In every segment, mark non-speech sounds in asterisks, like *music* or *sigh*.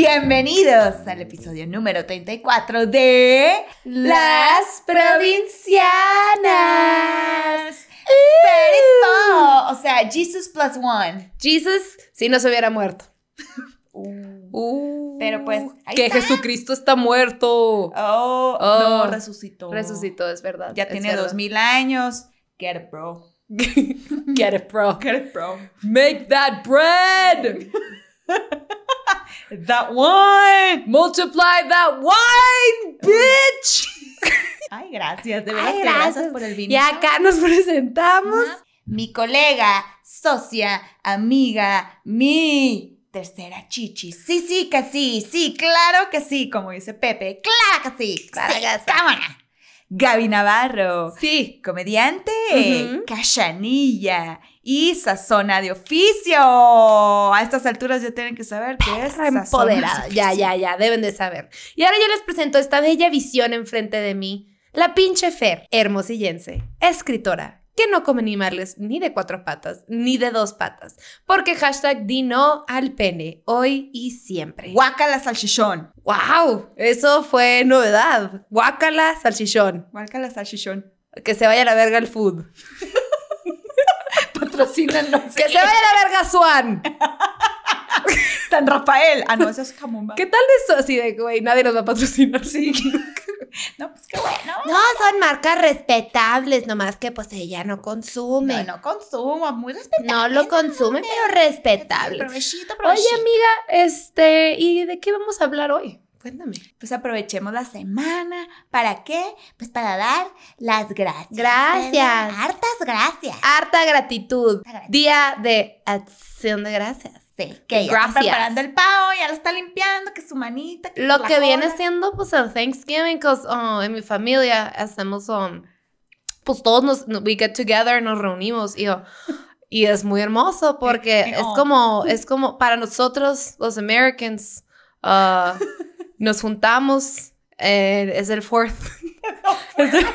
Bienvenidos al episodio número 34 de Las Provincianas. Very O sea, Jesus plus one. Jesus, si no se hubiera muerto. Uh, Pero pues, ahí que está. Jesucristo está muerto. Oh, Oh. no, resucitó. Resucitó, es verdad. Ya es tiene dos mil años. Get it, bro. *laughs* Get it, bro. Get it, bro. Make that bread. *laughs* That one. Multiply that wine, bitch. *laughs* Ay, gracias. De verdad Ay, gracias. gracias por el vino. Y acá nos presentamos. Mi colega, socia, amiga, mi tercera chichi. Sí, sí, que sí, sí, claro que sí, como dice Pepe. Claro que sí. Claro sí, que sí. cámara. Gaby Navarro, Sí. comediante, cachanilla y sazona de oficio. A estas alturas ya tienen que saber que es empoderada. de Ya, ya, ya, deben de saber. Y ahora yo les presento esta bella visión enfrente de mí. La pinche Fer, hermosillense, escritora, que no come animales ni de cuatro patas, ni de dos patas. Porque hashtag di no al pene, hoy y siempre. Guácala salchichón. ¡Wow! Eso fue novedad. Guácala, salchichón. Guácala salchichón. Que se vaya a la verga el food. *laughs* Patrocínanos. Que se vaya a la verga Swan. *laughs* San Rafael. Ah, no, eso es jamón. ¿Qué tal de eso? Así de, güey, nadie nos va a patrocinar. Sí. *laughs* No, pues qué bueno. No, son marcas respetables, nomás que pues ella no consume. No, no consumo, muy respetable. No lo consume, pero respetable. Provechito, Oye, provechito. amiga, este, ¿y de qué vamos a hablar hoy? Cuéntame. Pues aprovechemos la semana. ¿Para qué? Pues para dar las gracias. Gracias. Hartas gracias. Harta gratitud. Gratitud. Día de acción de gracias. Sí, que ya Gracias. está preparando el pavo, ya lo está limpiando, que su manita. Que Lo que viene cola. siendo, pues, el Thanksgiving, cause, oh, en mi familia hacemos, um, pues, todos nos, we get together, nos reunimos, y, oh, y es muy hermoso porque Eh, *laughs* es oh. como, es como, para nosotros, los Americans, uh, *laughs* nos juntamos, eh, es el fourth, *laughs* es el,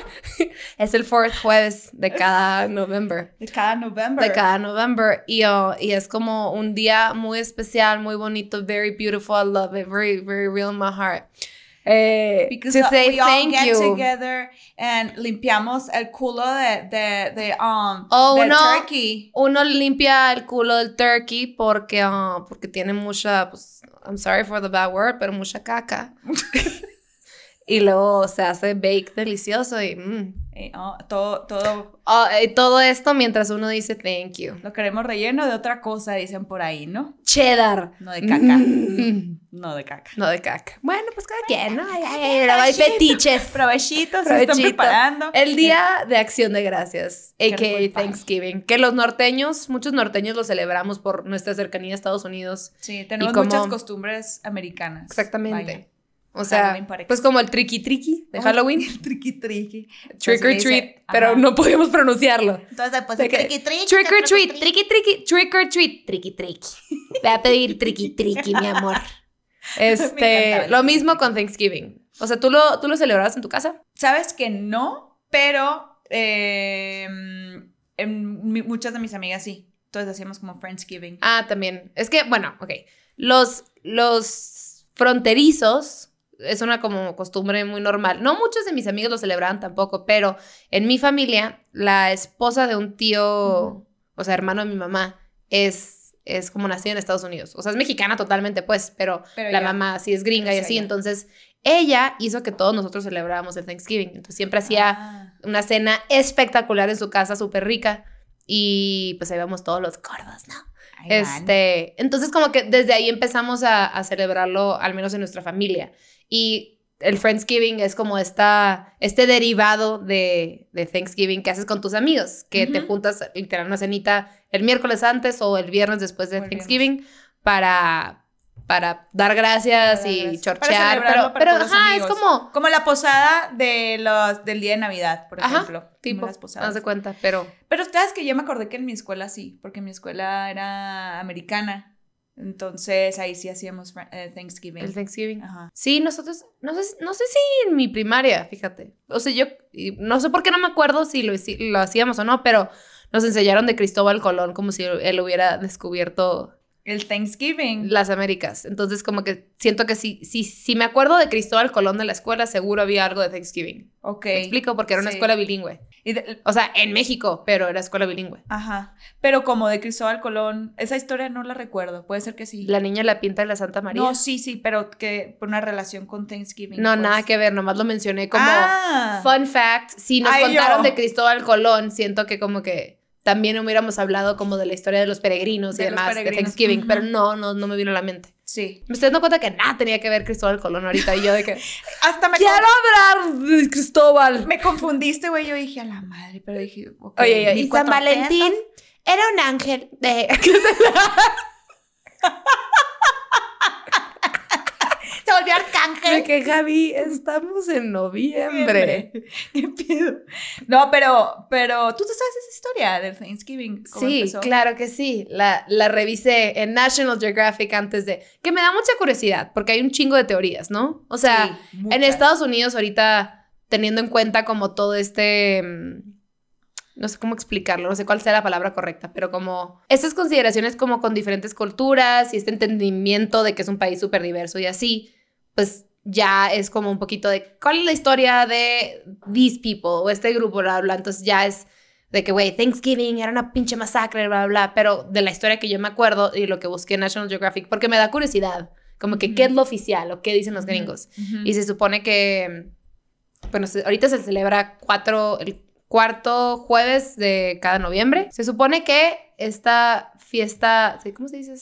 es el fourth jueves de cada November. De cada November. de cada November y, uh, y es como un día muy especial, muy bonito, very beautiful, I love it, very, very real in my heart. Eh, Because to say we all thank get you. together and limpiamos el culo de, de, de, um, Oh, del no. turkey. Uno limpia el culo del turkey porque, uh, porque tiene mucha, pues, I'm sorry for the bad word, pero mucha caca. *laughs* y luego se hace bake delicioso y mm. Eh, oh, todo, todo Oh, y todo esto mientras uno dice thank you. lo queremos relleno de otra cosa, dicen por ahí, ¿no? Cheddar. No de caca. Mm. No de caca. No de caca. Bueno, pues cada quien, ¿no? Ay, ay, hay fetiches. Provechitos, se están preparando. El Día de Acción de Gracias, a.k.a. Thanksgiving, que los norteños, muchos norteños lo celebramos por nuestra cercanía a Estados Unidos. Sí, tenemos como- muchas costumbres americanas. Exactamente. O sea, pues como el tricky tricky de. Halloween, El triqui triqui. trick or treat, pero no podíamos pronunciarlo. Entonces, pues triqui triqui. Trick or treat, triqui, tricky tricky, trick or treat, tricky tricky. Voy a pedir tricky tricky, mi amor. *laughs* Este, lo mismo con Thanksgiving. O sea, ¿tú lo, ¿tú lo celebrabas en tu casa? Sabes que no, pero eh, en mi- muchas de mis amigas sí. Entonces hacíamos como Friendsgiving. Ah, también. Es que, bueno, ok. Los, los fronterizos es una como costumbre muy normal. No muchos de mis amigos lo celebraban tampoco, pero en mi familia, la esposa de un tío, o sea, hermano de mi mamá, es, es como nacida en Estados Unidos. O sea, es mexicana totalmente, pues, pero, Pero la ya. mamá sí es gringa y así. Entonces, ella hizo que todos nosotros celebrábamos el Thanksgiving. Entonces, siempre hacía Ah. una cena espectacular en su casa, súper rica. Y pues ahí vemos todos los gordos, ¿no? Este, entonces como que desde ahí empezamos a, a celebrarlo, al menos en nuestra familia. Y el Friendsgiving es como esta, este derivado de, de Thanksgiving que haces con tus amigos, que te Ujú. juntas literal una cenita el miércoles antes o el viernes después de. Thanksgiving para, para dar gracias Para dar y gracias. Chorchear. Pero, para pero los ajá, es como... Como la posada de los, del día de Navidad, por Ajá, ejemplo. Tipo, las posadas. haz de cuenta, pero... Pero ustedes que yo me acordé que en mi escuela sí, porque mi escuela era americana. Entonces ahí sí hacíamos eh, Thanksgiving. El Thanksgiving. Ajá. Sí, nosotros, no sé, no sé si en mi primaria, fíjate. O sea, yo no sé por qué no me acuerdo si lo, si lo hacíamos o no, pero nos enseñaron de Cristóbal Colón como si él hubiera descubierto El Thanksgiving. las Américas. Entonces, como que siento que si, si, si me acuerdo de Cristóbal Colón de la escuela, seguro había algo de Thanksgiving. ok. Me explico, porque era una Sí. escuela bilingüe. Y de- O sea, en México, pero era escuela bilingüe. ajá. Pero como de Cristóbal Colón, esa historia no la recuerdo. Puede ser que sí. La niña la pinta de la Santa María. No, sí, sí, pero que por una relación con Thanksgiving. No, pues. nada que ver, nomás lo mencioné como Ah. fun fact. Si nos Ay, contaron yo. de Cristóbal Colón, siento que como que también hubiéramos hablado como de la historia de los peregrinos y De demás de Thanksgiving, pero no, no, no me vino a la mente. Sí. Me estoy dando cuenta que nada tenía que ver Cristóbal Colón ahorita y yo de que *laughs* Hasta me, quiero hablar de Cristóbal. me confundiste, güey. Yo dije a la madre, pero dije. ok, Oye, oye, y San 1400. Valentín era un ángel de *laughs* *laughs* Se volvió de que Javi, estamos en noviembre. *laughs* ¿Qué pido? No, pero, pero tú te sabes esa historia del Thanksgiving. cómo Sí, empezó? claro que sí. La, la revisé en National Geographic antes de... Que me da mucha curiosidad, porque hay un chingo de teorías, ¿no? O sea, Sí, en. Estados Unidos ahorita, teniendo en cuenta como todo este... mm, No sé cómo explicarlo, no sé cuál sea la palabra correcta, pero como estas consideraciones como con diferentes culturas y este entendimiento de que es un país súper diverso y así, pues ya es como un poquito de cuál es la historia de these people o este grupo, bla, bla. Entonces ya es de que, güey, Thanksgiving era una pinche masacre, bla, bla, pero de la historia que yo me acuerdo y lo que busqué en National Geographic, porque me da curiosidad, como que qué es lo oficial o qué dicen los gringos. Ujú. Y se supone que, bueno, ahorita se celebra cuatro, el cuarto jueves de cada noviembre. Se supone que esta fiesta. ¿cómo se dice?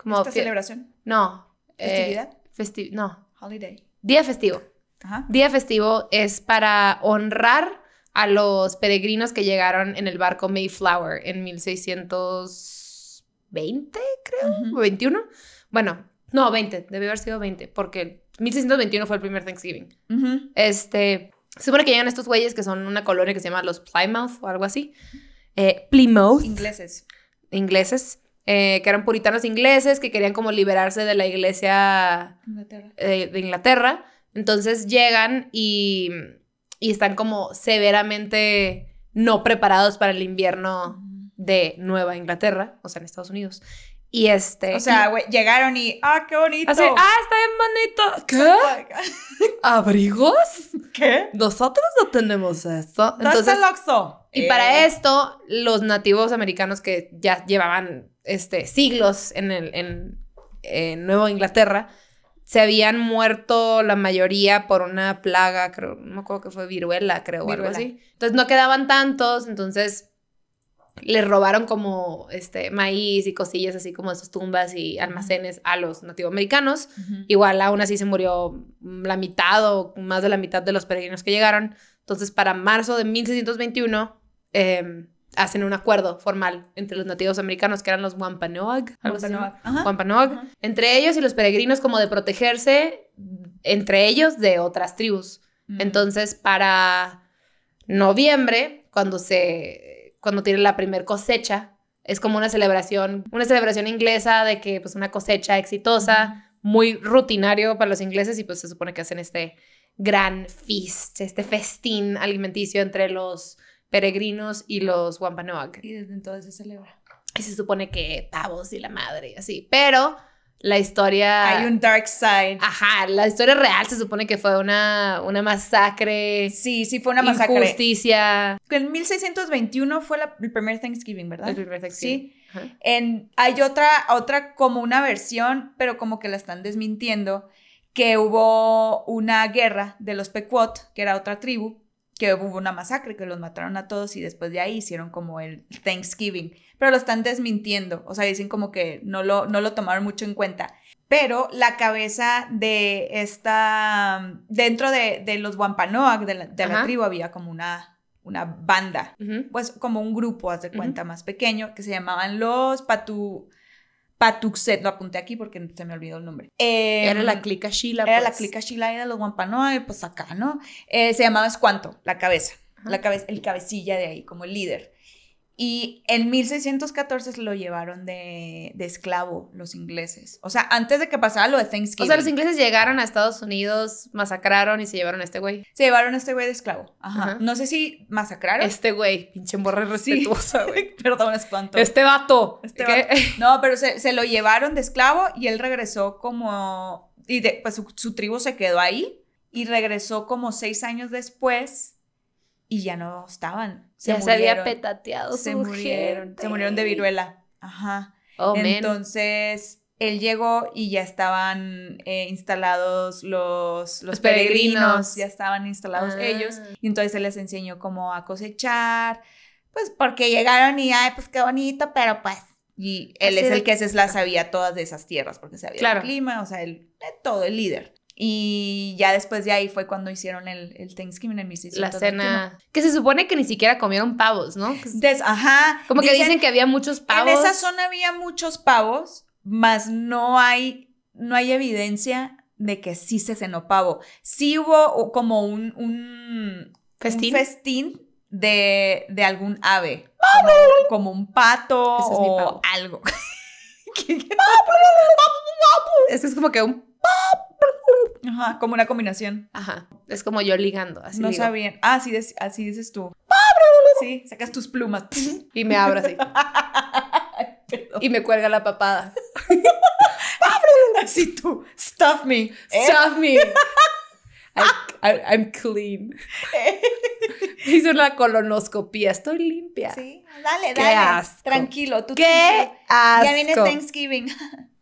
Como ¿Esta celebración? No. eh, ¿Festividad? festi- no. Holiday. Día festivo. Ajá. Día festivo es para honrar a los peregrinos que llegaron en el barco Mayflower en 1620, creo, o 21. Bueno, no, 20, debió haber sido 20, porque 1621 fue el primer Thanksgiving. Ujú. Este, se supone que llegan estos güeyes que son una colonia que se llama los Plymouth o algo así. Eh, Plymouth, Ingleses. ingleses, eh, que eran puritanos ingleses que querían como liberarse de la iglesia Inglaterra. eh, de Inglaterra. Entonces llegan y, y están como severamente no preparados para el invierno de Nueva Inglaterra, o sea, en Estados Unidos. Y este... O sea, güey, llegaron y. ¡Ah, qué bonito! así, ah, está bien bonito. ¿Qué? ¿Abrigos? *laughs* ¿Qué? Nosotros no tenemos eso. ¿Dónde está el Oxxo? Y Eh, para esto, los nativos americanos que ya llevaban este, siglos en, el, en, en Nueva Inglaterra, se habían muerto la mayoría por una plaga, creo, no me acuerdo que fue viruela, creo, o algo Viruela. así. Entonces no quedaban tantos, entonces les robaron como este maíz y cosillas así como de sus tumbas y almacenes a los nativoamericanos. Ujú. Igual aún así se murió la mitad o más de la mitad de los peregrinos que llegaron. Entonces, para marzo de 1621, eh, hacen un acuerdo formal entre los nativos americanos, que eran los Wampanoag. Ajá. Wampanoag, Ajá. entre ellos y los peregrinos como de protegerse entre ellos de otras tribus. Mm. Entonces, para noviembre, cuando se cuando tiene la primer cosecha, es como una celebración, una celebración inglesa de que pues una cosecha exitosa, muy rutinario para los ingleses y pues se supone que hacen este gran feast, este festín alimenticio entre los peregrinos y los Wampanoag. Y desde entonces se celebra. Y se supone que pavos y la madre y así, pero la historia Hay un dark side. Ajá, la historia real se supone que fue una, una masacre, Sí, sí, fue una masacre. injusticia. En 1621 fue la- el primer Thanksgiving, ¿verdad? El primer Thanksgiving. Sí. Ajá. En, hay otra, otra como una versión, pero como que la están desmintiendo, que hubo una guerra de los Pequot, que era otra tribu, que hubo una masacre, que los mataron a todos y después de ahí hicieron como el Thanksgiving. Pero lo están desmintiendo, o sea, dicen como que no lo, no lo tomaron mucho en cuenta. Pero la cabeza de esta, dentro de, de los Wampanoag, de la, de la Ajá. tribu, había como una, una banda pues como un grupo, haz de cuenta, más pequeño, que se llamaban los Patu... Patuxet, lo apunté aquí porque se me olvidó el nombre. Eh, Era la clica Sheila. Era la pues. clica Shilai de los Wampanoag, pues acá, ¿no? Eh, se llamaba Escuanto, la cabeza, Ajá. la cabeza, el cabecilla de ahí, como el líder. Y en 1614 se lo llevaron de, de esclavo los ingleses. O sea, antes de que pasara lo de Thanksgiving. O sea, los ingleses llegaron a Estados Unidos, masacraron y se llevaron a este güey. Se llevaron a este güey de esclavo. Ajá. Ajá. No sé si masacraron. Este güey, pinche morra Sí. respetuosa, güey. *laughs* Perdón, espanto. Este vato. Este ¿Qué? No, pero se, se lo llevaron de esclavo y él regresó como... Y de, pues su, su tribu se quedó ahí y regresó como seis años después y ya no estaban. ya se había petateado Se su murieron. gente. Se murieron de viruela. Ajá. Oh, man. Entonces, él llegó y ya estaban eh, instalados los, los, Los peregrinos, peregrinos. ya estaban instalados Ah. ellos. Y entonces él les enseñó cómo a cosechar, pues porque llegaron y, ay, pues qué bonito, pero pues... Y él Así es el que se las sabía todas de esas tierras, porque sabía Claro. el clima, o sea, el, todo, el líder. Y ya después de ahí fue cuando hicieron el, el Thanksgiving en 1621. La cena. Que se supone que ni siquiera comieron pavos, ¿no? Des- ajá. Como que dicen- que había muchos pavos. En esa zona había muchos pavos, mas no hay, no hay evidencia de que sí se cenó pavo. Sí hubo como un, un ¿Festín? un festín de, de algún ave, como, como un pato Ese es mi o pavo. algo. *laughs* Es que es como que un. Ajá, como una combinación. Ajá. Es como yo ligando. Así no digo. sabían. Ah, así, así dices tú. Sí, sacas tus plumas. Y me abro así. *laughs* Y me cuelga la papada. *laughs* Así tú. Stuff me. ¿eh? Stop me. I, I- I'm clean. *laughs* Hice una colonoscopía. Estoy limpia. Sí, dale, Qué dale. asco. Tranquilo, tú ¡Qué asco! Ya viene Thanksgiving.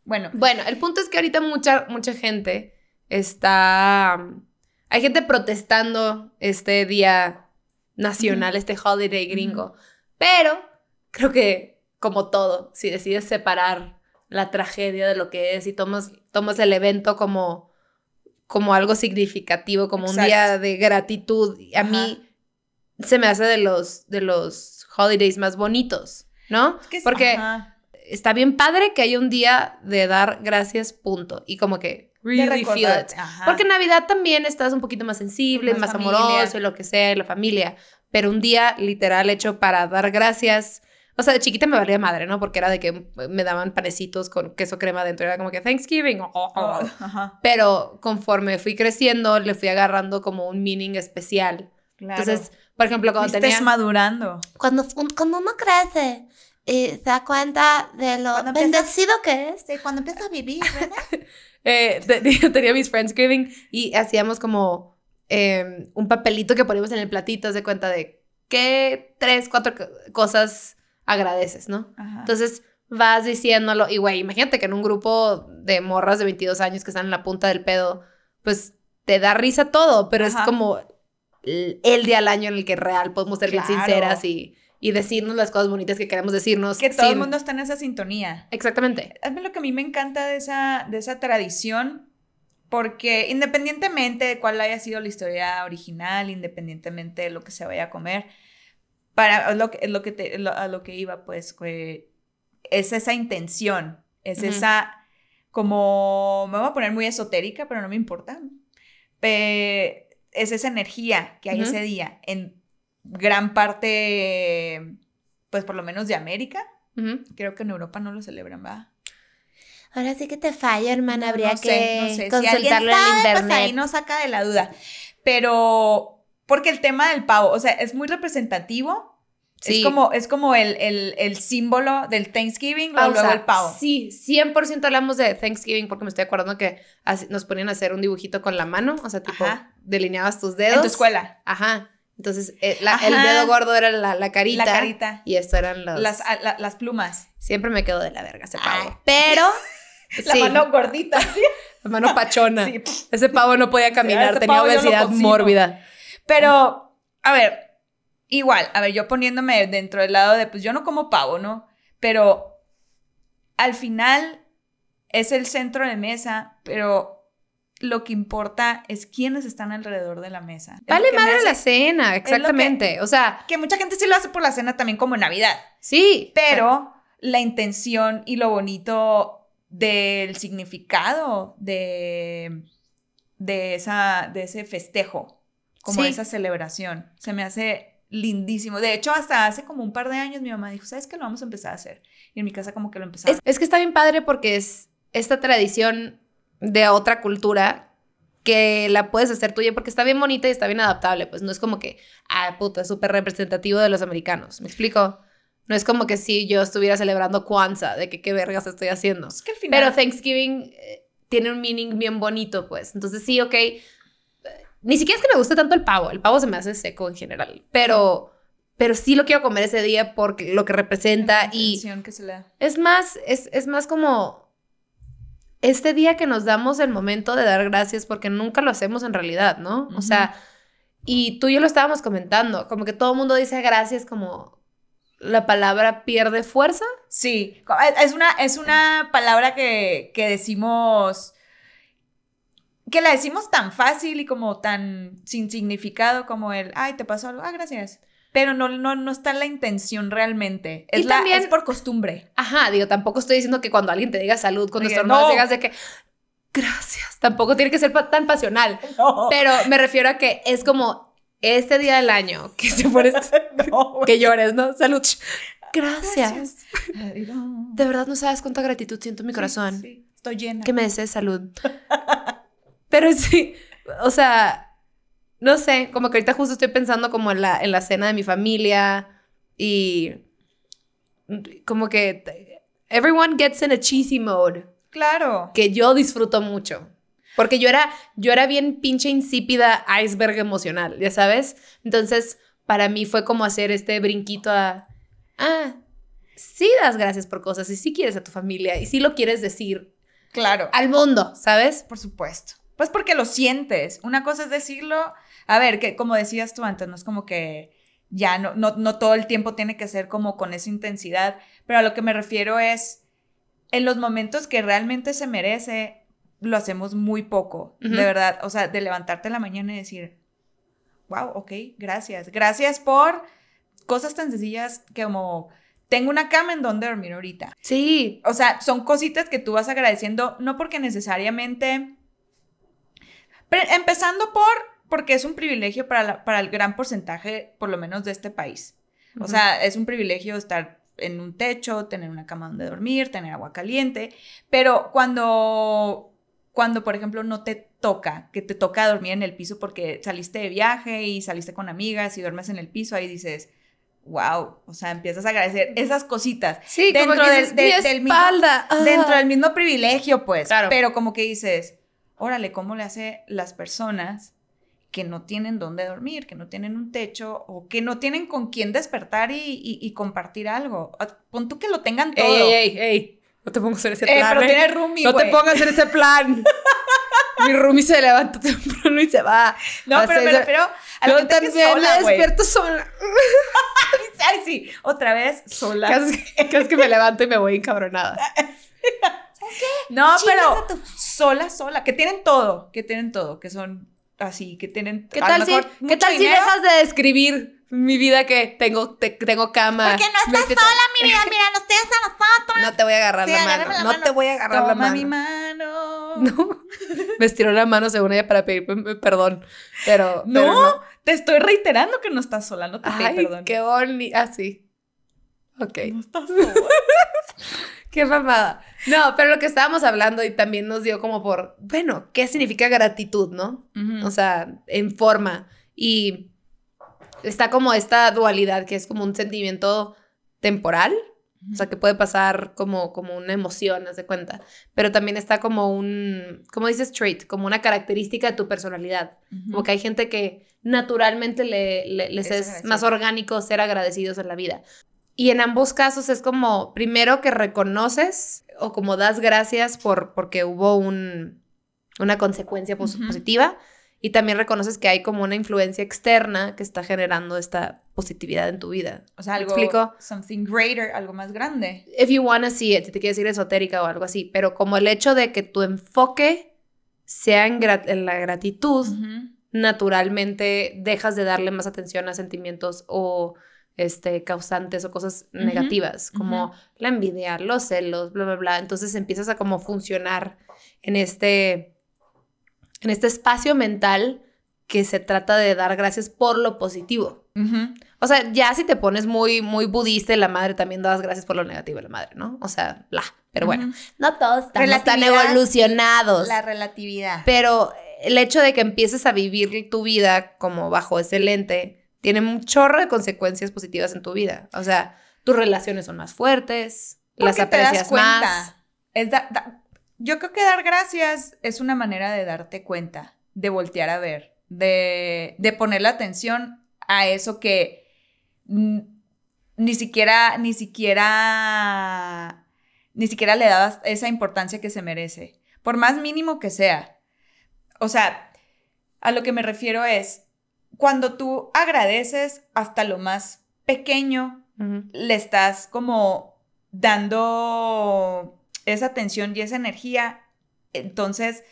bueno, Bueno, el punto es que ahorita mucha, mucha gente está. um, Hay gente protestando este día nacional, este holiday gringo. Pero creo que, como todo, si decides separar la tragedia de lo que es y tomas, tomas el evento como, como algo significativo, como un día de gratitud, a mí se me hace de los, de los holidays más bonitos, ¿no? es que es- Porque ajá, está bien padre que haya un día de dar gracias, punto. Y como que really feel it. ajá. Porque en Navidad también estás un poquito más sensible, Más más, amoroso y lo que sea, y la familia. Pero un día literal hecho para dar gracias. O sea, de chiquita me valía madre, ¿no? Porque era de que me daban panecitos con queso crema dentro. Era como que Thanksgiving. oh, oh, ajá, Pero conforme fui creciendo, le fui agarrando como un meaning especial. claro. Entonces, por ejemplo, cuando Fuiste tenía... madurando. Cuando, cuando uno crece y se da cuenta de lo Cuando bendecido que es, Sí, cuando empiezas a vivir, ¿verdad? *laughs* eh, te- *laughs* tenía mis Friendsgiving y hacíamos como eh, un papelito que poníamos en el platito, haz de cuenta de qué tres, cuatro co- cosas agradeces, ¿no? Ajá. Entonces vas diciéndolo y güey, imagínate que en un grupo de morras de 22 años que están en la punta del pedo, pues te da risa todo, pero Ajá. es como el, el día al año en el que real podemos ser bien sinceras y, y decirnos las cosas bonitas que queremos decirnos. que todo el sin- mundo está en esa sintonía. Exactamente. Es lo que a mí me encanta de esa, de esa tradición, porque independientemente de cuál haya sido la historia original, independientemente de lo que se vaya a comer, para lo lo que te- lo- a lo que iba, pues, que es esa intención, es Ujú. esa, como, me voy a poner muy esotérica, pero no me importa, es esa energía que hay Ujú. ese día en gran parte, pues, por lo menos de América. Creo que en Europa no lo celebran, ¿va? Ahora sí que te falla, hermana. Habría no sé, que no sé. Si consultarlo en sabe, internet. Pues ahí nos saca de la duda. Pero, porque el tema del pavo, o sea, es muy representativo. Sí. Es como, es como el, el- el símbolo del Thanksgiving, luego Pausa. el pavo. Sí, 100% hablamos de Thanksgiving porque me estoy acordando que nos ponían a hacer un dibujito con la mano, o sea, tipo, Ajá. delineabas tus dedos. En tu escuela. Ajá. Entonces, eh, la- el dedo gordo era la, la carita. La carita. Y esto eran los... Las, a- la- las plumas. Siempre me quedo de la verga ese pavo. Ay. Pero... *laughs* La sí, mano gordita. *laughs* la mano pachona. Sí. Ese pavo no podía caminar, tenía obesidad mórbida. Pero, a ver, igual, a ver, yo poniéndome dentro del lado de, pues yo no como pavo, ¿no? Pero al final es el centro de mesa, pero lo que importa es quiénes están alrededor de la mesa. Es Vale madre hace- la cena, exactamente. O sea, Que mucha gente sí lo hace por la cena también como en Navidad, sí. pero la intención y lo bonito del significado de, de, esa, de ese festejo, como Sí. esa celebración, se me hace lindísimo. De hecho, hasta hace como un par de años mi mamá dijo, ¿sabes qué? Lo vamos a empezar a hacer. Y en mi casa como que lo empezamos. Es, es que está bien padre porque es esta tradición de otra cultura que la puedes hacer tuya porque está bien bonita y está bien adaptable. Pues no es como que, ah, puta, es súper representativo de los americanos. ¿Me explico? No es como que si yo estuviera celebrando Kwanzaa, de que qué vergas estoy haciendo. Es que al final... Pero Thanksgiving eh, tiene un meaning bien bonito, pues. Entonces sí, ok. eh, Ni siquiera es que me guste tanto el pavo. El pavo se me hace seco en general. Pero, pero sí lo quiero comer ese día porque lo que representa la y intención que se le da. es más, es, es más como este día que nos damos el momento de dar gracias porque nunca lo hacemos en realidad, ¿no? O sea, y tú y yo lo estábamos comentando, como que todo el mundo dice gracias como la palabra pierde fuerza. Sí, es- es una, es una palabra que, que decimos, que la decimos tan fácil y como tan sin significado como el, ay, te pasó algo, ah, gracias. Pero no, no, no está la intención realmente. Es, Y la- también- es por costumbre. Ajá, digo, tampoco estoy diciendo que cuando alguien te diga salud, cuando estornudas no. digas de que gracias, tampoco tiene que ser pa- tan pasional. *laughs* No, Pero me refiero a que es como este día del año que te pones, *laughs* no, que llores, ¿no? Salud. Gracias. De verdad no sabes cuánta gratitud siento en mi corazón. Sí, sí, estoy llena. Que me desees salud. *laughs* Pero sí, o sea, no sé, como que ahorita justo estoy pensando como en la, en la cena de mi familia y como que everyone gets in a cheesy mode Claro. que yo disfruto mucho. Porque yo era, yo era bien pinche insípida iceberg emocional, ya sabes. Entonces, para mí fue como hacer este brinquito a, ah, sí das gracias por cosas y sí quieres a tu familia y sí lo quieres decir Claro. al mundo, ¿sabes? Por supuesto. Pues porque lo sientes. Una cosa es decirlo, a ver, que como decías tú antes, no es como que ya no, no, no todo el tiempo tiene que ser como con esa intensidad, pero a lo que me refiero es, en los momentos que realmente se merece, lo hacemos muy poco, de verdad. O sea, de levantarte en la mañana y decir, wow, ok, gracias. Gracias por cosas tan sencillas que como, tengo una cama en donde dormir ahorita. Sí, O sea, son cositas que tú vas agradeciendo, no porque necesariamente... Empezando por, porque es un privilegio para, la- para el gran porcentaje, por lo menos de este país. O Ujú. sea, es un privilegio estar en un techo, tener una cama donde dormir, tener agua caliente, pero cuando, cuando, por ejemplo, no te toca, que te toca dormir en el piso porque saliste de viaje y saliste con amigas y duermes en el piso, ahí dices, wow, o sea, empiezas a agradecer esas cositas sí, Dentro como que del- dices, de- mi del mismo- espalda. ah. dentro del mismo privilegio, pues. Claro. Pero como que dices, órale, ¿cómo le hace las personas que no tienen dónde dormir, que no tienen un techo o que no tienen con quién despertar y, y- y compartir algo? Ah, Pon tú que lo tengan todo. Ey, ey, ey, ey. No te pongas en ese Eh, plan. pero eh. tiene roomie, no te pongas en ese plan. *laughs* Mi roomie se levanta temprano y se va. No, a pero me hacer- refiero a la Yo gente que sola, me despierto sola. *laughs* Ay, sí, otra vez sola. Casi, casi que me levanto y me voy encabronada. *laughs* No, Chingas pero a tu- sola, sola, que tienen todo, que tienen todo, que son así, que tienen ¿Qué tal, si, ¿qué tal si dejas de describir mi vida que tengo, te- tengo cama? Porque no estás sola, mi vida, mira, nos tienes a nosotros. No te voy a agarrar Sí, la mano. la no te voy a agarrar la mano. mi mano. *laughs* No. Me estiró la mano según ella para pedirme perdón. Pero. No, pero te estoy reiterando que no estás sola, no te pido Ay, perdón. qué bonito. Ah, sí. Ok. No estás sola. *laughs* Qué mamada. No, pero lo que estábamos hablando y también nos dio como por, bueno, ¿qué significa gratitud, no? O sea, en forma. Y está como esta dualidad que es como un sentimiento temporal, o sea, que puede pasar como, como una emoción, haz de cuenta. Pero también está como un, como dices, trait, como una característica de tu personalidad. Como que hay gente que naturalmente le, le- les Es más orgánico ser agradecidos en la vida. Y en ambos casos es como, primero que reconoces o como das gracias por, porque hubo un, una consecuencia pos- positiva y también reconoces que hay como una influencia externa que está generando esta positividad en tu vida. O sea, ¿Me algo. explico? Something greater, algo más grande. If you wanna see it, si te quieres decir esotérica o algo así, pero como el hecho de que tu enfoque sea en, la gratitud, naturalmente dejas de darle más atención a sentimientos o este, causantes o cosas Ujú, negativas, como la envidia, los celos, bla, bla, bla. Entonces empiezas a como funcionar en este, en este espacio mental que se trata de dar gracias por lo positivo. O sea, ya si te pones muy, muy budista, la madre también das gracias por lo negativo de la madre, ¿no? O sea, bla. Pero bueno, no todos estamos tan evolucionados. La relatividad. Pero el hecho de que empieces a vivir tu vida como bajo ese lente tiene un chorro de consecuencias positivas en tu vida. O sea, tus relaciones son más fuertes, las Porque te das aprecias cuenta. más. Es da- da- yo creo que dar gracias es una manera de darte cuenta, de voltear a ver, de, de poner la atención a eso que ni siquiera, ni siquiera, ni siquiera le dabas esa importancia que se merece, por más mínimo que sea. O sea, a lo que me refiero es, cuando tú agradeces hasta lo más pequeño, le estás como dando esa atención y esa energía. Entonces,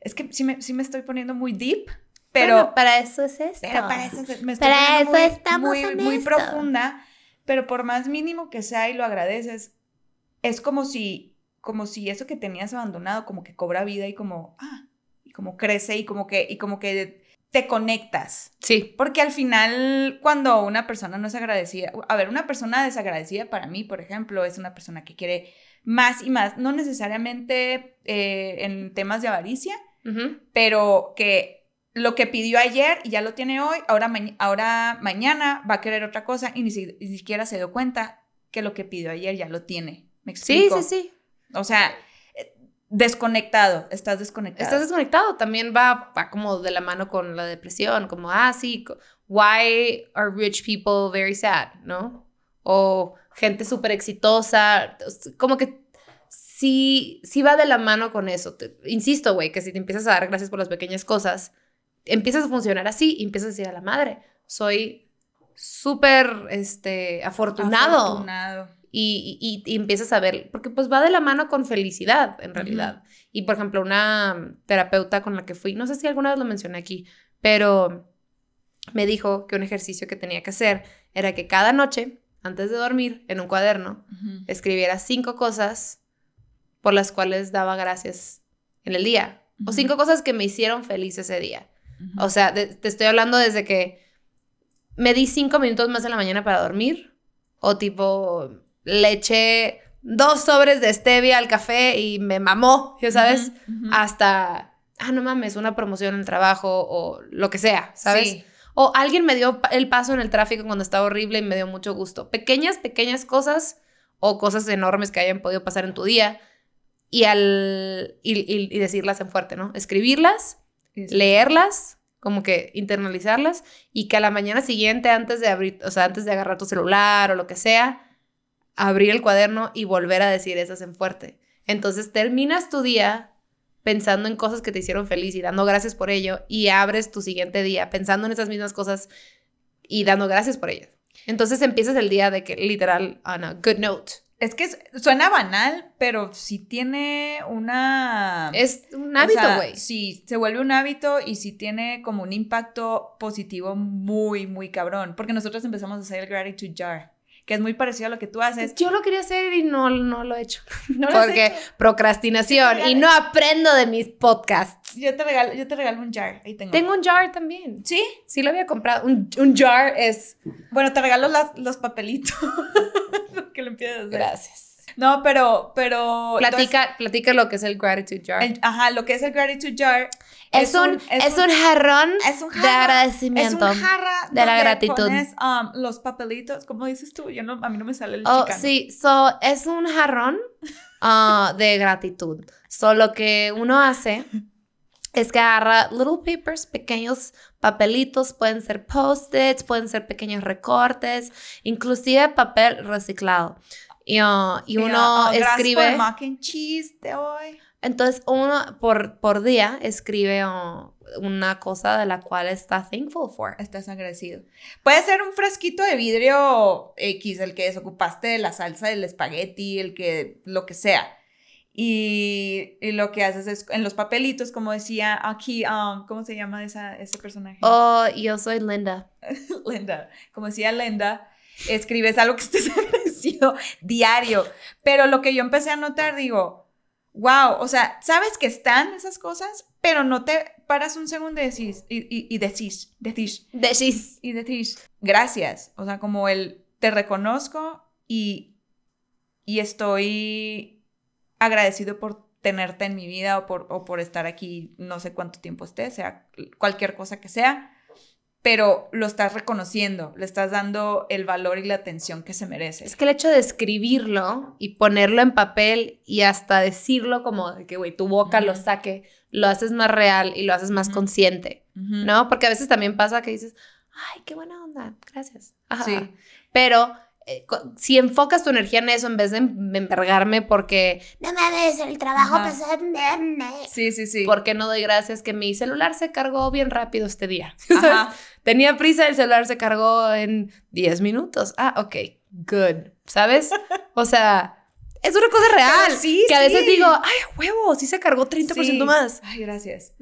es que sí me, sí me estoy poniendo muy deep, pero, Bueno, para eso es esto. pero para eso se- me estoy Para eso muy, estamos muy, en muy esto. profunda, pero por más mínimo que sea y lo agradeces, es como si, como si eso que tenías abandonado como que cobra vida y como, ah, y como crece y como que, y como que te conectas. Sí. Porque al final, cuando una persona no es agradecida, a ver, una persona desagradecida para mí, por ejemplo, es una persona que quiere más y más, no necesariamente eh, en temas de avaricia, pero que lo que pidió ayer y ya lo tiene hoy, ahora, ma- ahora mañana va a querer otra cosa y ni, si- ni siquiera se dio cuenta que lo que pidió ayer ya lo tiene. ¿Me Sí, explico? sí, sí. O sea, desconectado, estás desconectado. Estás desconectado. También va, va como de la mano con la depresión, como, ah, sí, why are rich people very sad, ¿no? O gente súper exitosa, como que sí, sí va de la mano con eso. Te- insisto, güey, que si te empiezas a dar gracias por las pequeñas cosas, empiezas a funcionar así y empiezas a decir a la madre, soy súper, este, afortunado. Afortunado. Y, y- y empiezas a ver, porque pues va de la mano con felicidad, en realidad. Y por ejemplo, una terapeuta con la que fui, no sé si alguna vez lo mencioné aquí, pero me dijo que un ejercicio que tenía que hacer era que cada noche, antes de dormir, en un cuaderno, escribiera cinco cosas por las cuales daba gracias en el día. O cinco cosas que me hicieron feliz ese día. O sea, de- te estoy hablando desde que me di cinco minutos más en la mañana para dormir. O tipo, le eché dos sobres de stevia al café y me mamó, ya sabes. Hasta, ah, no mames, una promoción en el trabajo o lo que sea, ¿sabes? Sí. O alguien me dio el paso en el tráfico cuando estaba horrible y me dio mucho gusto. Pequeñas, pequeñas cosas o cosas enormes que hayan podido pasar en tu día y al y, y- y decirlas en fuerte, ¿no? Escribirlas Sí, sí. leerlas, como que internalizarlas y que a la mañana siguiente antes de abrir, o sea, antes de agarrar tu celular o lo que sea, abrir el cuaderno y volver a decir esas en fuerte. Entonces terminas tu día pensando en cosas que te hicieron feliz y dando gracias por ello y abres tu siguiente día pensando en esas mismas cosas y dando gracias por ellas. Entonces empiezas el día de que literal on a good note. Es que suena banal, pero sí tiene una... Es un o hábito, sea, güey. sí, se vuelve un hábito y sí tiene como un impacto positivo muy, muy cabrón. Porque nosotros empezamos a hacer el gratitude jar, que es muy parecido a lo que tú haces. Yo lo quería hacer y no, no lo he hecho. *laughs* ¿No lo has Porque hecho? procrastinación y no aprendo de mis podcasts. Yo te regalo, yo te regalo un jar. Ahí tengo. Tengo un jar también. ¿Sí? Sí lo había comprado. Un, un jar es... Bueno, te regalo las- los papelitos. *laughs* que lo empieces a hacer. Gracias. No, pero, pero. Platica, platica lo que es el gratitude jar. el- ajá, lo que es el gratitude jar. Es, un, es, un, jarrón es un de jarra, agradecimiento. Es un jarra de la gratitud. pones, um, los papelitos, ¿cómo dices tú? Yo no, a mí no me sale el Oh, chicano. sí, so, es un jarrón *laughs* ah, de gratitud. So, lo que uno hace es que agarra little papers, pequeños papelitos, pueden ser post-its, pueden ser pequeños recortes, inclusive papel reciclado. Y, ah, y uno gracias escribe... por el mac and cheese de hoy. Entonces, uno por, por día escribe oh, una cosa de la cual está thankful for. Estás agradecido. Puede ser un fresquito de vidrio X, el que desocupaste de la salsa del espagueti, el que, lo que sea. Y, y lo que haces es, en los papelitos, como decía aquí, um, ¿cómo se llama esa, ese personaje? Oh, yo soy Linda. *laughs* Linda, como decía Linda, escribes algo que estés *laughs* agradecido diario. Pero lo que yo empecé a notar, digo, wow, o sea, sabes que están esas cosas, pero no te paras un segundo y decís, y, y, y decís, decís, Decís. y decís, gracias. O sea, como el, te reconozco y, y estoy agradecido por tenerte en mi vida o por, o por estar aquí no sé cuánto tiempo esté, sea cualquier cosa que sea, pero lo estás reconociendo, le estás dando el valor y la atención que se merece. Es que el hecho de escribirlo y ponerlo en papel y hasta decirlo como de que, güey, tu boca lo saque, lo haces más real y lo haces más consciente. ¿no? Porque a veces también pasa que dices, ay, qué buena onda, gracias. Ajá. Sí. Pero eh, si enfocas tu energía en eso en vez de em- envergarme porque no mames, el trabajo me- me". Sí, sí, sí. ¿Por qué no doy gracias que mi celular se cargó bien rápido este día? *laughs* Ajá. Tenía prisa, el celular se cargó en 10 minutos. Ah, ok, good. ¿Sabes? O sea, es una cosa real. Sí, que a veces sí. digo, ay, huevo, sí se cargó 30% Sí. más. Ay, gracias.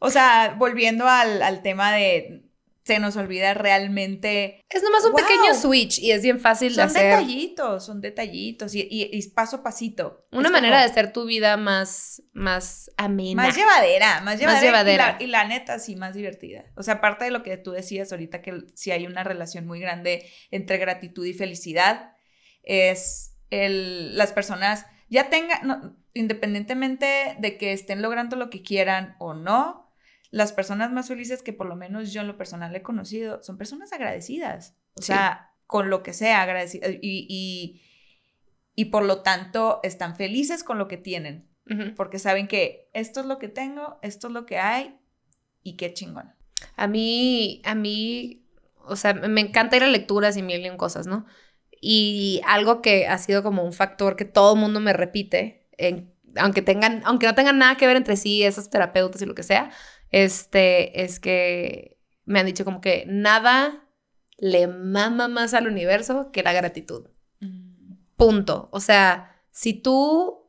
O sea, volviendo al, al tema de se nos olvida realmente. Es nomás un Wow. pequeño switch y es bien fácil de Son hacer. detallitos, son detallitos y, y- y paso a pasito. Una Es manera como de hacer tu vida más, más amena. Más llevadera, más llevadera. llevadera. Y, la, y la neta, sí, más divertida. O sea, aparte de lo que tú decías ahorita, que sí hay una relación muy grande entre gratitud y felicidad, es el, las personas ya tengan, no, independientemente de que estén logrando lo que quieran o no, las personas más felices que por lo menos yo en lo personal he conocido son personas agradecidas. O Sí. sea, con lo que sea agradecidas. Y, y, y por lo tanto están felices con lo que tienen porque saben que esto es lo que tengo, esto es lo que hay y qué chingón. A mí, a mí, o sea, me encanta ir a lecturas y mil y cosas, ¿no? Y algo que ha sido como un factor que todo el mundo me repite, en- aunque tengan, aunque no tengan nada que ver entre sí, esos terapeutas y lo que sea, este, es que me han dicho como que nada le mama más al universo que la gratitud. Punto. O sea, si tú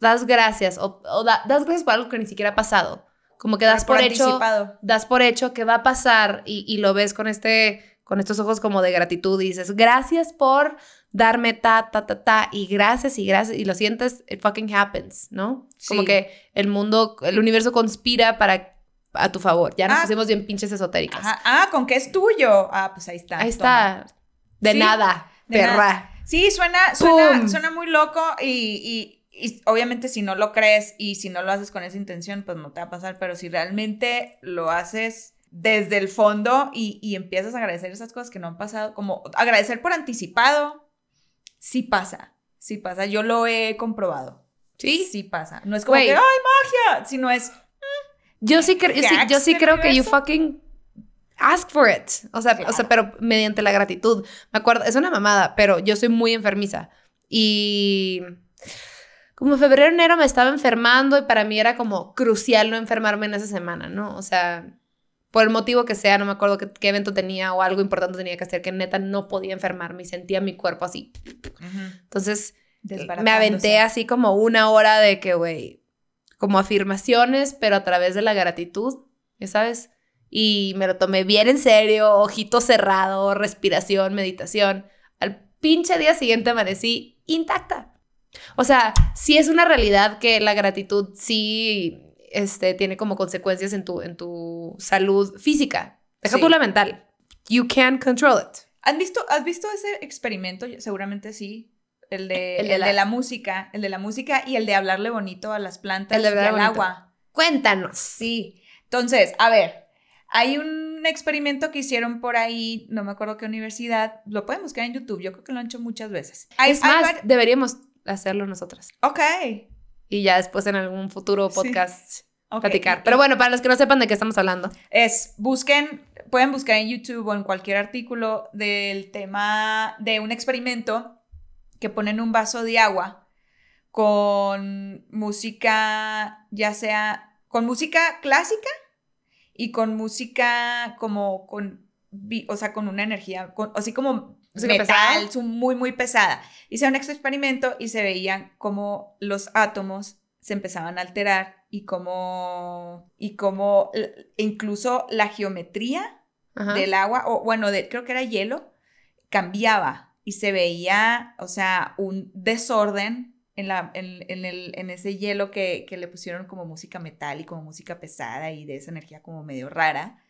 das gracias o, o da- das gracias por algo que ni siquiera ha pasado, como que das por, hecho, das por hecho que va a pasar y, y lo ves con este, con estos ojos como de gratitud y dices, gracias por darme ta, ta, ta, ta, y gracias y gracias, y lo sientes, it fucking happens, ¿no? Como que el mundo, el universo conspira para a tu favor. Ya nos Ah. pusimos bien pinches esotéricas. Ajá. Ah, ¿con qué es tuyo? Ah, pues ahí está. Ahí toma. está. De Sí, nada, de perra. nada. Sí, suena, suena, suena muy loco y, y- y obviamente si no lo crees y si no lo haces con esa intención, pues no te va a pasar, pero si realmente lo haces desde el fondo y, y empiezas a agradecer esas cosas que no han pasado, como agradecer por anticipado, sí pasa, sí pasa, yo lo he comprobado. ¿Sí? Sí pasa. No es como que, ¡ay, magia! Sino es, Yo sí, yo sí, yo sí creo que you fucking ask for it. O sea, o sea, pero mediante la gratitud. Me acuerdo, es una mamada, pero yo soy muy enfermiza. Y como febrero, enero me estaba enfermando y para mí era como crucial no enfermarme en esa semana, ¿no? O sea, por el motivo que sea, no me acuerdo qué, qué evento tenía o algo importante tenía que hacer, que neta no podía enfermarme y sentía mi cuerpo así. Entonces, me aventé así como una hora de que, güey, como afirmaciones, pero a través de la gratitud, ya sabes. Y me lo tomé bien en serio, ojito cerrado, respiración, meditación. Al pinche día siguiente amanecí intacta. O sea, sí es una realidad que la gratitud sí este, tiene como consecuencias en tu, en tu salud física. Deja Sí. tú la mental. You can control it. ¿Han visto, ¿Has visto ese experimento? Seguramente sí. El de, El el de de, la- la... música, el de la música y el de hablarle bonito a las plantas El de y al bonito. agua. Cuéntanos. Sí. Entonces, a ver, hay un experimento que hicieron por ahí, no me acuerdo qué universidad, lo pueden buscar en YouTube, yo creo que lo han hecho muchas veces. Hay, es hay más, vari- deberíamos hacerlo nosotras. Ok. Y ya después en algún futuro Sí. podcast platicar. Pero bueno, para los que no sepan de qué estamos hablando. Es, busquen, pueden buscar en YouTube o en cualquier artículo del tema de un experimento que ponen un vaso de agua con música, ya sea con música clásica y con música como con, o sea, con una energía, con- así como Muy, muy pesada. Hicieron un experimento y se veían como los átomos se empezaban a alterar y como, y como l- incluso la geometría Ajá. del agua, o bueno, de, creo que era hielo, cambiaba y se veía, o sea, un desorden en, la, en, en el, en ese hielo que, que le pusieron como música metal y como música pesada y de esa energía como medio rara.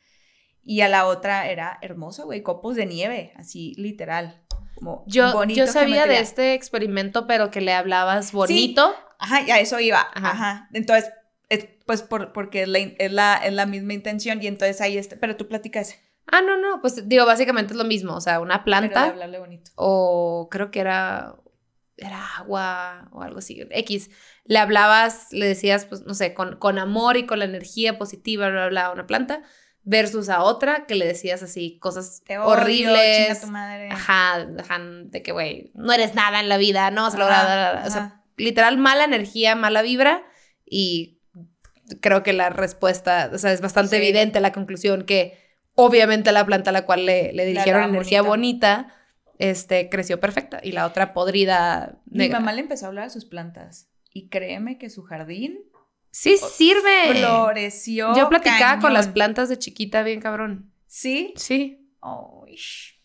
Y a la otra era hermosa, güey, copos de nieve, así literal. Como Yo, bonito yo sabía de este experimento, pero que le hablabas bonito. Ajá, y a eso iba. Ajá. Ajá. Entonces, es, pues por, porque es la, es, la, es la misma intención y entonces ahí está. Pero tú platicas. Ah, no, no, pues digo, básicamente es lo mismo, o sea, una Pero planta hablarle bonito. o creo que era, era agua o algo así, X. Le hablabas, le decías, pues, no sé, con, con amor y con la energía positiva, bla, bla, bla, una planta, versus a otra que le decías así cosas Te odio, horribles. tu madre. Ajá, ajá, de que, güey, no eres nada en la vida, no Ajá, bla, bla, bla. o sea, literal mala energía, mala vibra y creo que la respuesta, o sea, es bastante Sí. evidente la conclusión que obviamente la planta a la cual le, le dirigieron hablaba energía bonita. bonita, este, creció perfecta y la otra podrida Mi negra. mamá le empezó a hablar de sus plantas. Y créeme que su jardín Sí sirve. floreció. Yo platicaba con las plantas de chiquita bien cabrón. Sí. Sí, Ay,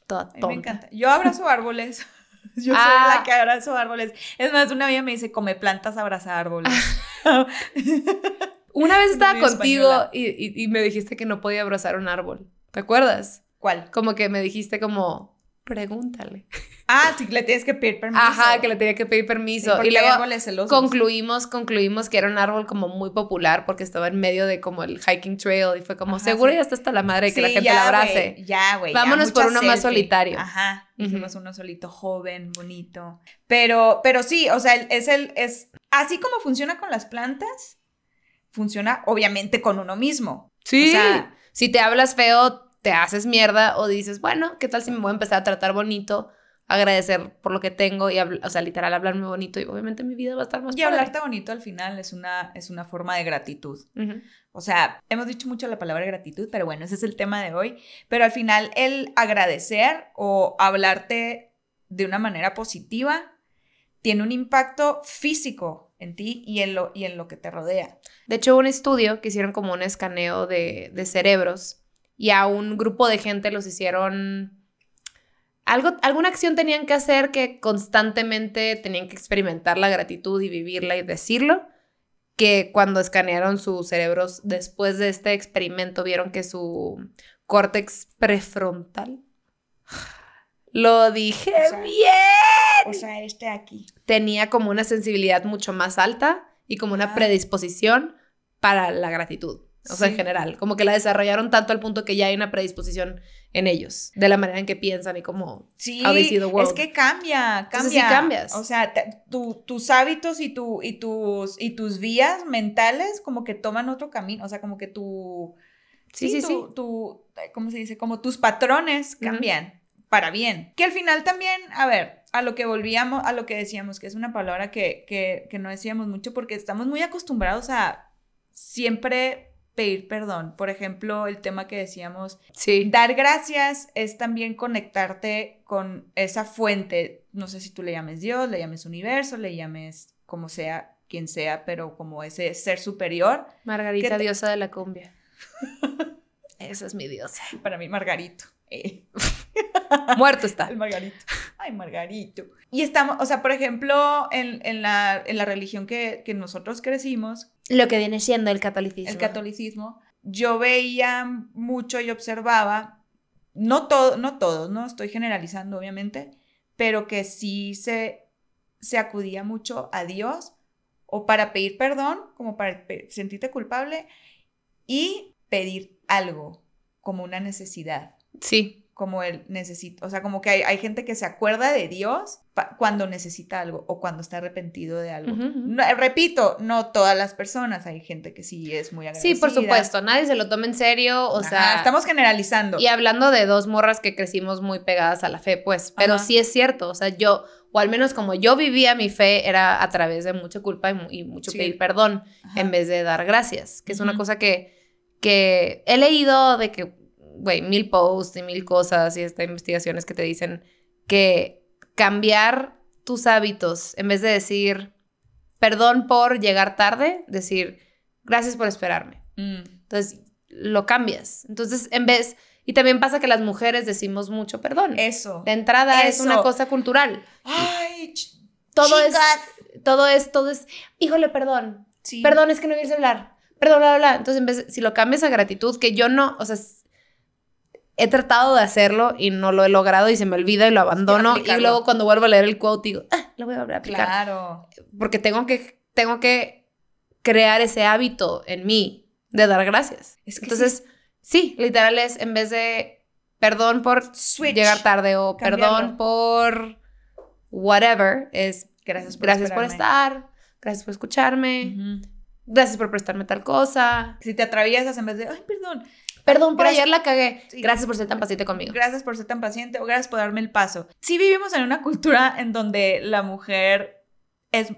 toda a mí me tonta. encanta. Yo abrazo *laughs* árboles. *laughs* Yo Ah. soy la que abrazo árboles. Es más, una amiga me dice, come plantas, abraza árboles. Una vez *laughs* Es estaba contigo y- y me dijiste que no podía abrazar un árbol. ¿Te acuerdas? ¿Cuál? Como que me dijiste como, pregúntale. Ah, sí, le tienes que pedir permiso. Ajá, que le tenía que pedir permiso. y luego concluimos, concluimos que era un árbol como muy popular porque estaba en medio de como el hiking trail y fue como, Ajá, seguro sí. ya está hasta la madre que la gente ya, la abrace. Ya, güey. ya, Vámonos por uno más solitario. Ajá. Hicimos uno solito, joven, bonito. Pero, pero sí, o sea, es el, es así como funciona con las plantas, funciona obviamente con uno mismo. Sí. O sea- si te hablas feo, te haces mierda o dices, bueno, ¿qué tal si me voy a empezar a tratar bonito? Agradecer por lo que tengo y, o sea, literal, hablarme bonito y obviamente mi vida va a estar más Y padre. hablarte bonito al final es una, es una forma de gratitud. O sea, hemos dicho mucho la palabra gratitud, pero bueno, ese es el tema de hoy. Pero al final el agradecer o hablarte de una manera positiva tiene un impacto físico en ti y en lo, y en lo que te rodea. De hecho, un estudio que hicieron como un escaneo de, de cerebros y a un grupo de gente los hicieron... Algo, alguna acción tenían que hacer que constantemente tenían que experimentar la gratitud y vivirla y decirlo, que cuando escanearon sus cerebros después de este experimento vieron que su córtex prefrontal, lo dije O sea, bien, O sea, este aquí. tenía como una sensibilidad mucho más alta y como una Ah. predisposición para la gratitud. O sea, en general, como que la desarrollaron tanto al punto que ya hay una predisposición en ellos, de la manera en que piensan y como... Sí, es que cambia, cambia. Entonces sí cambias. O sea, tu- tus hábitos y, tu, y, tus, y tus vías mentales como que toman otro camino. O sea, como que tu... Sí, sí, tu, sí. tu- ¿Cómo se dice? Como tus patrones cambian para bien. Que al final también, a ver, a lo que volvíamos, a lo que decíamos, que es una palabra que, que, que no decíamos mucho porque estamos muy acostumbrados a siempre pedir perdón. Por ejemplo, el tema que decíamos, Sí. Dar gracias es también conectarte con esa fuente. No sé si tú le llames Dios, le llames universo, le llames como sea, quien sea, pero como ese ser superior. Margarita, ¿Qué te- diosa de la cumbia. *laughs* Esa es mi diosa. *laughs* Para mí, Margarito. Eh, *laughs* Muerto está. el Margarito. Ay, Margarito. Y estamos, o sea, por ejemplo, en, en la, en la religión que, que nosotros crecimos, Lo que viene siendo el catolicismo. el catolicismo, yo veía mucho y observaba, no todo, no todos, no estoy generalizando obviamente, pero que sí se, se acudía mucho a Dios o para pedir perdón, como para sentirte culpable y pedir algo como una necesidad, Sí. Como el necesito, o sea, como que hay, hay gente que se acuerda de Dios cuando necesita algo o cuando está arrepentido de algo. No, repito, no todas las personas, hay gente que sí es muy agradecida. Sí, por supuesto. Nadie se lo toma en serio. O Ajá, sea, estamos generalizando. Y hablando de dos morras que crecimos muy pegadas a la fe, pues, pero Ajá. sí es cierto, o sea, yo, o al menos como yo vivía mi fe, era a través de mucha culpa y, mu- y mucho Sí. pedir perdón Ajá. en vez de dar gracias, que es una cosa que, que he leído de que, güey, mil posts y mil cosas y estas investigaciones que te dicen que cambiar tus hábitos, en vez de decir perdón por llegar tarde, decir gracias por esperarme. Mm, Entonces, lo cambias. Entonces, en vez... Y también pasa que las mujeres decimos mucho perdón. Eso. De entrada es una cosa cultural. Ay, Todo chicas, todo es, todo es, híjole, perdón. Sí. Perdón, es que no vi el celular. Perdón, bla, bla, bla. Entonces, en vez si lo cambias a gratitud, que yo no, o sea, he tratado de hacerlo y no lo he logrado y se me olvida y lo abandono. y luego cuando vuelvo a leer el quote digo, ah, lo voy a volver a aplicar. Claro. Porque tengo que, tengo que crear ese hábito en mí de dar gracias. Es que Entonces, sí. literal es en vez de perdón por Switch. llegar tarde o Cambiarlo. perdón por whatever, es Gracias por gracias por estar, gracias por escucharme, gracias por prestarme tal cosa, Si te atraviesas en vez de, ay, perdón, perdón por Gracias. ayer la cagué, Sí. gracias por ser tan paciente conmigo. gracias por ser tan paciente o gracias por darme el paso. Sí vivimos en una cultura en donde la mujer es,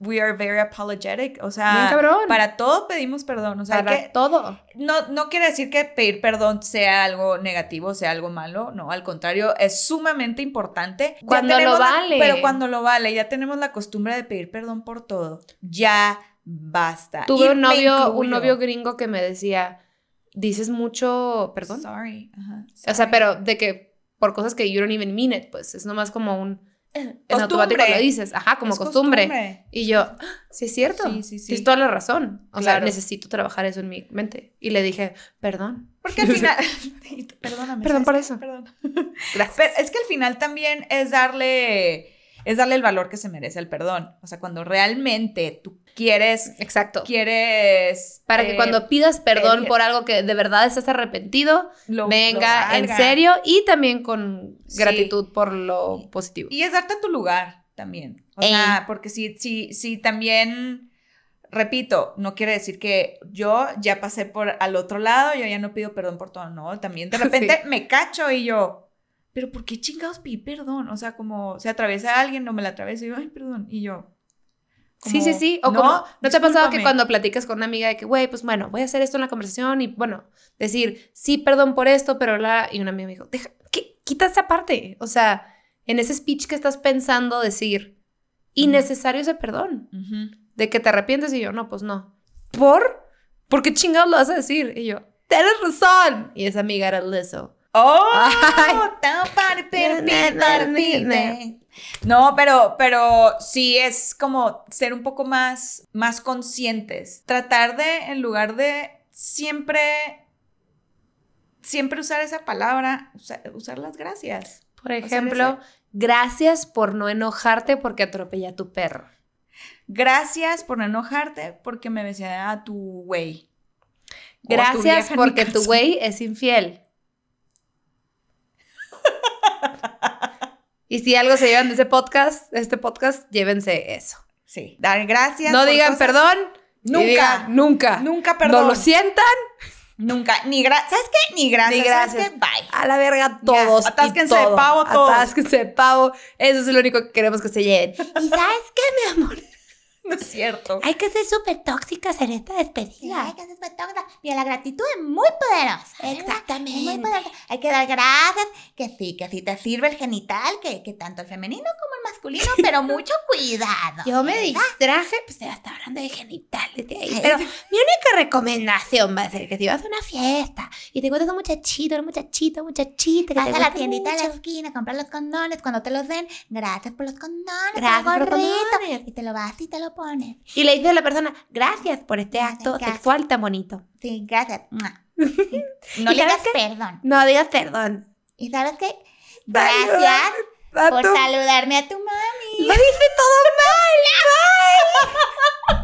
we are very apologetic, o sea, Bien para todo pedimos perdón, o sea, Para que todo. no, no quiere decir que pedir perdón sea algo negativo, sea algo malo, no, al contrario, es sumamente importante. Cuando lo tenemos la- vale. pero cuando lo vale, ya tenemos la costumbre de pedir perdón por todo, ya basta. Tuve Y un novio, un novio gringo que me decía, dices mucho, perdón. Sorry. O sea, pero de que por cosas que you don't even mean it, pues es nomás como un en Costumbre. automático lo dices, ajá, como costumbre. Y yo, "Ah, sí es cierto. Sí, sí, sí. Tienes toda la razón. O sea, necesito trabajar eso en mi mente. Y le dije, perdón. Porque al final. *laughs* *laughs* Perdóname. Perdón ¿sabes por eso. Perdón. Gracias. Pero es que al final también es darle. Es darle el valor que se merece al perdón. O sea, cuando realmente tú quieres. Exacto. Quieres. Para que eh, cuando pidas perdón pedir- por algo que de verdad estás arrepentido, lo- venga lo en serio y también con Sí. gratitud por lo positivo. Y es darte tu lugar también. O Ey. sea, porque si, si, si también. Repito, no quiere decir que yo ya pasé por al otro lado, yo ya no pido perdón por todo, no, también de *laughs* repente me cacho y yo, pero ¿por qué chingados pedí perdón? O sea, como se atraviesa alguien, no me la atraviesa y yo, ay, perdón, y yo. Sí, sí, como, sí. O como, ¿no te ha pasado que discúlpame. cuando platicas con una amiga de que, güey, pues bueno, voy a hacer esto en la conversación y bueno, decir, sí, perdón por esto, pero la. Y una amiga me dijo, deja, ¿qué? quita esa parte. O sea, en ese speech que estás pensando decir, innecesario ese perdón. De que te arrepientes y yo, no, pues no. ¿Por? ¿Por qué chingados lo vas a decir? Y yo, tienes razón. Y esa amiga era Lizzo. ¡Oh! No, pero, pero sí es como ser un poco más, más conscientes. Tratar de, en lugar de siempre, siempre usar esa palabra, usa- usar las gracias. Por ejemplo, gracias por no enojarte porque atropella a tu perro. Gracias por no enojarte porque me besé a tu güey. Tu Gracias porque tu güey es infiel. Y si algo se llevan de ese podcast, de este podcast, llévense eso. Sí. Dar gracias. no digan cosas- perdón. Nunca. digan nunca. Nunca perdón. No lo sientan. Nunca. Ni gracias. ¿Sabes qué? Ni gracias. Ni ¿Sabes gracias. qué? Bye. A la verga todos. atásquense de pavo todos. Atásquense de pavo. Eso es lo único que queremos que se lleven. *laughs* ¿Y sabes qué, mi amor? *laughs* No es cierto. Hay que ser súper tóxicas en esta despedida. hay que ser súper tóxicas. Mira, la gratitud es muy poderosa. ¿verdad? Exactamente. Es muy poderosa. Hay que dar gracias, que sí, que sí te sirve el genital, que, que tanto el femenino como el masculino, *laughs* pero mucho cuidado. Yo me ¿verdad? distraje, pues ya está hablando de genitales de ahí. Pero mi única recomendación va a ser que si vas a una fiesta y te encuentras un muchachito, un muchachito, un muchachita que Vas te a la tiendita de la mucho, esquina, comprar los condones. Cuando te los den, gracias por los condones. Gracias por los condones. Y te lo vas y te lo pones. Y le dices a la persona, gracias por este acto gracias. sexual tan bonito. Sí, gracias. Sí. *laughs* No ¿Y le digas perdón. No digas perdón. ¿Y sabes qué? Gracias por tu- saludarme a tu mami. Lo dije todo mal. *laughs*